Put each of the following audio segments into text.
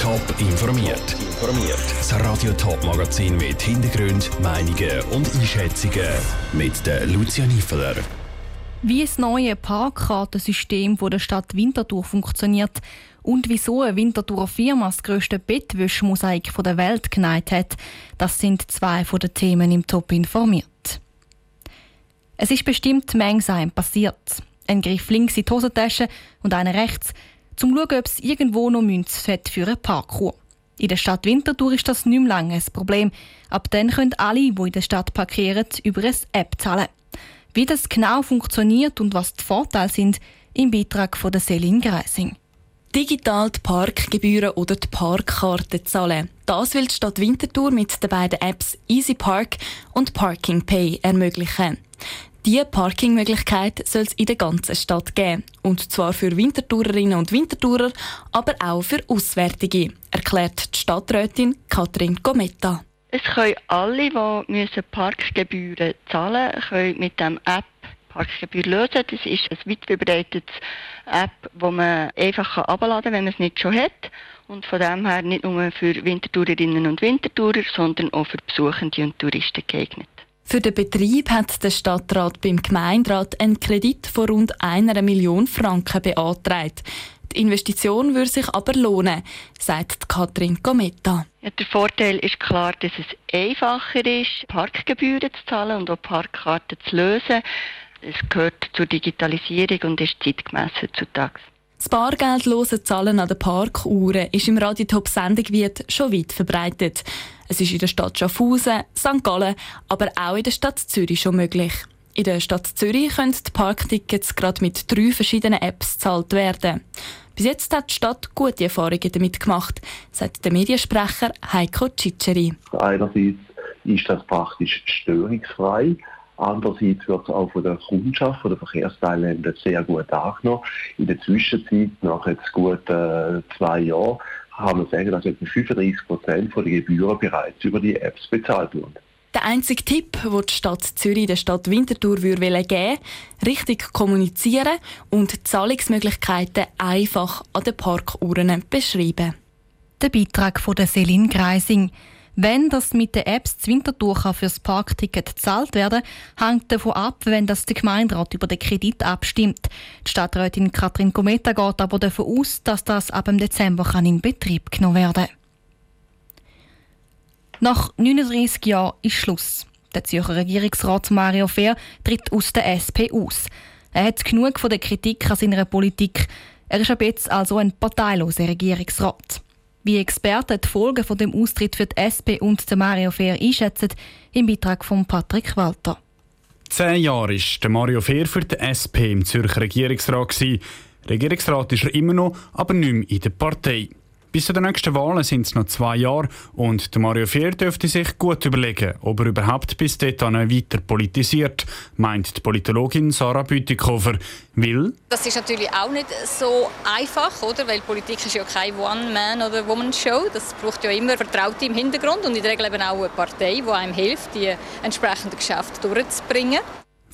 Top informiert. Informiert. Das Radio Top Magazin mit Hintergrund, Meinungen und Einschätzungen mit der Lucia Niefeler. Wie das neue Parkkartensystem der Stadt Winterthur funktioniert und wieso eine Winterthurer Firma das grösste Bettwäschmosaik der Welt geneigt hat, das sind zwei von den Themen im Top informiert. Es ist bestimmt Mengsheim passiert. Ein Griff links in die Hosentasche und einer rechts – zum zu schauen, ob es irgendwo noch Münze für eine Parkuhr. In der Stadt Winterthur ist das nicht mehr lange ein Problem. Ab dann können alle, die in der Stadt parkieren, über eine App zahlen. Wie das genau funktioniert und was die Vorteile sind, im Beitrag von der Selin Greising. Digital die Parkgebühren oder die Parkkarte zahlen. Das will die Stadt Winterthur mit den beiden Apps Easy Park und Parking Pay ermöglichen. Diese Parkingmöglichkeit soll es in der ganzen Stadt geben. Und zwar für Wintertourerinnen und Wintertourer, aber auch für Auswärtige, erklärt die Stadträtin Katrin Gometta. Es können alle, die Parkgebühren zahlen müssen, mit dem App Parkgebühr lösen. Das ist eine weit verbreitete App, die man einfach herunterladen kann, wenn man es nicht schon hat. Und von dem her nicht nur für Wintertourerinnen und Wintertourer, sondern auch für Besuchende und Touristen geeignet. Für den Betrieb hat der Stadtrat beim Gemeinderat einen Kredit von rund einer Million Franken beantragt. Die Investition würde sich aber lohnen, sagt Katrin Gometta. Ja, der Vorteil ist klar, dass es einfacher ist, Parkgebühren zu zahlen und auch Parkkarten zu lösen. Es gehört zur Digitalisierung und ist zeitgemäß heutzutage. Das bargeldlose Zahlen an den Parkuhren ist im Radiotop-Sendegebiet schon weit verbreitet. Es ist in der Stadt Schaffhausen, St. Gallen, aber auch in der Stadt Zürich schon möglich. In der Stadt Zürich können die Parktickets gerade mit drei verschiedenen Apps gezahlt werden. Bis jetzt hat die Stadt gute Erfahrungen damit gemacht, sagt der Mediensprecher Heiko Ciceri. Einerseits ist das praktisch störungsfrei. Andererseits wird es auch von der Kundschaft, von den Verkehrsteilnehmern sehr gut angenommen. In der Zwischenzeit, nach jetzt gut äh, zwei Jahren, haben wir sagen, dass etwa 35 Prozent der Gebühren bereits über die Apps bezahlt wurden. Der einzige Tipp, den die Stadt Zürich der Stadt Winterthur geben würde, richtig kommunizieren und Zahlungsmöglichkeiten einfach an den Parkuhren beschreiben. Der Beitrag von der Selin Greising. Wenn das mit den Apps Winterthur für das Parkticket gezahlt werden hängt davon ab, wenn das der Gemeinderat über den Kredit abstimmt. Die Stadträtin Katrin Gometa geht aber davon aus, dass das ab dem Dezember kann in Betrieb genommen werden kann. Nach 39 Jahren ist Schluss. Der Zürcher Regierungsrat Mario Fehr tritt aus der SP aus. Er hat genug von der Kritik an seiner Politik. Er ist ab jetzt also ein parteiloser Regierungsrat. Wie Experten die Folgen von dem Austritt für die SP und den Mario Fehr einschätzen, im Beitrag von Patrick Walter. Zehn Jahre war der Mario Fehr für die SP im Zürcher Regierungsrat. Regierungsrat ist er immer noch, aber nicht mehr in der Partei. Bis zu den nächsten Wahlen sind es noch zwei Jahre und der Mario Fehr dürfte sich gut überlegen, ob er überhaupt bis dahin weiter politisiert, meint die Politologin Sarah Bütikofer. Will? Das ist natürlich auch nicht so einfach, oder? Weil Politik ist ja keine One-Man- oder Woman-Show. Das braucht ja immer Vertraute im Hintergrund und in der Regel eben auch eine Partei, die einem hilft, die entsprechenden Geschäfte durchzubringen.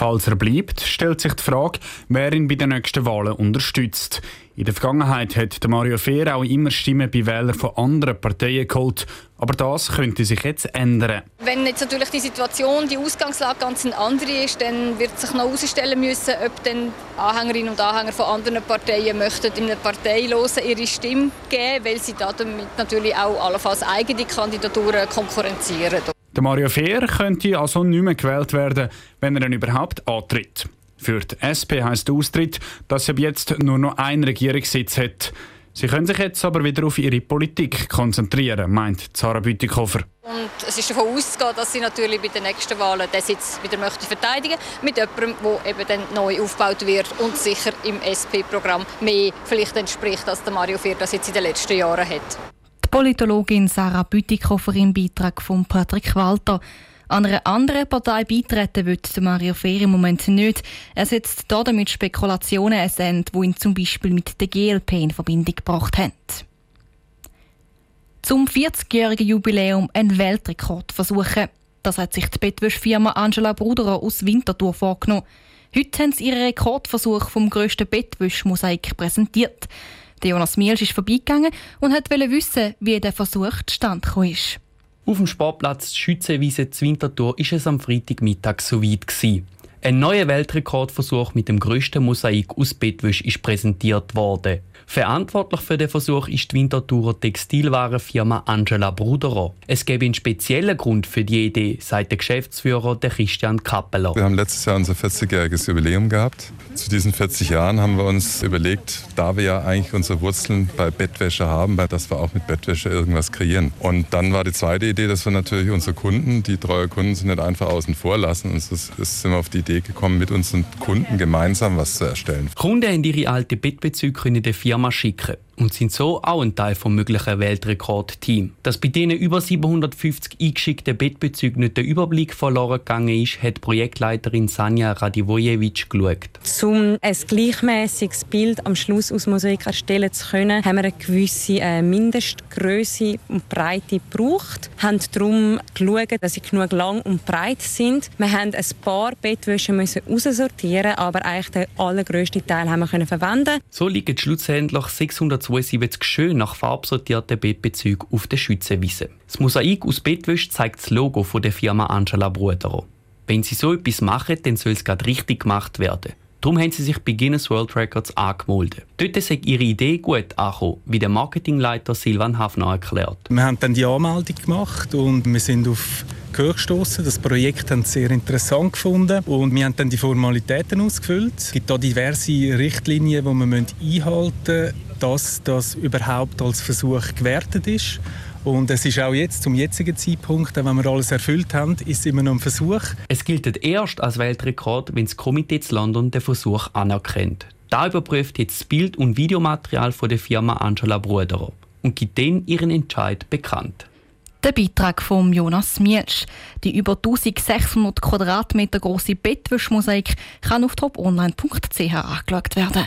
Falls er bleibt, stellt sich die Frage, wer ihn bei den nächsten Wahlen unterstützt. In der Vergangenheit hat Mario Fehr auch immer Stimmen bei Wählern von anderen Parteien geholt. Aber das könnte sich jetzt ändern. Wenn jetzt natürlich die Situation, die Ausgangslage ganz eine andere ist, dann wird sich noch herausstellen müssen, ob dann Anhängerinnen und Anhänger von anderen Parteien möchten in einer Parteilosen ihre Stimme geben, weil sie damit natürlich auch allenfalls eigene Kandidaturen konkurrenzieren. Der Mario Fehr könnte also nicht mehr gewählt werden, wenn er dann überhaupt antritt. Für die SP heisst der Austritt, dass sie ab jetzt nur noch einen Regierungssitz hat. Sie können sich jetzt aber wieder auf ihre Politik konzentrieren, meint Sarah Bütikofer. Und es ist davon auszugehen, dass sie natürlich bei den nächsten Wahlen den Sitz wieder möchte verteidigen mit jemandem, der eben dann neu aufgebaut wird und sicher im SP-Programm mehr vielleicht entspricht, als der Mario Fehr das jetzt in den letzten Jahren hat. Politologin Sarah Bütikofer im Beitrag von Patrick Walter. An einer anderen Partei beitreten wird Mario Fehr im Moment nicht. Er setzt damit Spekulationen ein Ende, die ihn zum Beispiel mit der GLP in Verbindung gebracht haben. Zum 40-jährigen Jubiläum einen Weltrekord versuchen. Das hat sich die Bettwäschfirma Angela Bruderer aus Winterthur vorgenommen. Heute haben sie ihren Rekordversuch vom grössten Bettwäschmosaik präsentiert. Jonas Mielsch ist vorbeigegangen und wollte wissen, wie der Versuch zustande ist. Auf dem Sportplatz Schützenwiese Zwintertour ist es am Freitagmittag so weit gewesen. Ein neuer Weltrekordversuch mit dem grössten Mosaik aus Bettwäsche ist präsentiert worden. Verantwortlich für den Versuch ist die Winterthurer Textilwarenfirma Angela Bruderer. Es gäbe einen speziellen Grund für die Idee, sagt der Geschäftsführer der Christian Kappeler. Wir haben letztes Jahr unser 40-jähriges Jubiläum gehabt. Zu diesen 40 Jahren haben wir uns überlegt, da wir ja eigentlich unsere Wurzeln bei Bettwäsche haben, dass wir auch mit Bettwäsche irgendwas kreieren. Und dann war die zweite Idee, dass wir natürlich unsere Kunden, die treue Kunden sind, nicht einfach außen vor lassen. Und so sind wir auf die Idee gekommen, mit unseren Kunden gemeinsam was zu erstellen. Kunden haben ihre alte Bettbezüge in der Firma Firma schicken und sind so auch ein Teil vom möglichen Weltrekordteam. Dass bei diesen über 750 eingeschickten Bettbezügen nicht der Überblick verloren gegangen ist, hat Projektleiterin Sanja Radivojevic geschaut. Um ein gleichmäßiges Bild am Schluss aus Mosaik erstellen zu können, haben wir eine gewisse äh, Mindestgröße und Breite gebraucht. Wir haben darum geschaut, dass sie genug lang und breit sind. Wir haben ein paar Bettwäsche müssen aussortieren, aber eigentlich den allergrößten Teil haben wir können verwenden. So liegen schlussendlich 672 schön nach farbsortierten Bettbezügen auf der Schützenwiese. Das Mosaik aus Bettwäsche zeigt das Logo von der Firma Angela Bruderer. Wenn sie so etwas machen, dann soll es gerade richtig gemacht werden. Darum haben sie sich bei Guinness World Records angemeldet. Dort ist ihre Idee gut angekommen, wie der Marketingleiter Silvan Hafner erklärt. Wir haben dann die Anmeldung gemacht und wir sind auf Gehör gestoßen. Das Projekt haben sie sehr interessant gefunden und wir haben dann die Formalitäten ausgefüllt. Es gibt da diverse Richtlinien, die man einhalten müssen, dass das überhaupt als Versuch gewertet ist. Und es ist auch jetzt, zum jetzigen Zeitpunkt, wenn wir alles erfüllt haben, ist es immer noch ein Versuch. Es gilt erst als Weltrekord, wenn das Komitee zu London den Versuch anerkennt. Da überprüft jetzt das Bild- und Videomaterial von der Firma Angela Bruderer und gibt dann ihren Entscheid bekannt. Der Beitrag von Jonas Mielsch. Die über 1600 Quadratmeter große Bettwäschmosaik kann auf toponline.ch angeschaut werden.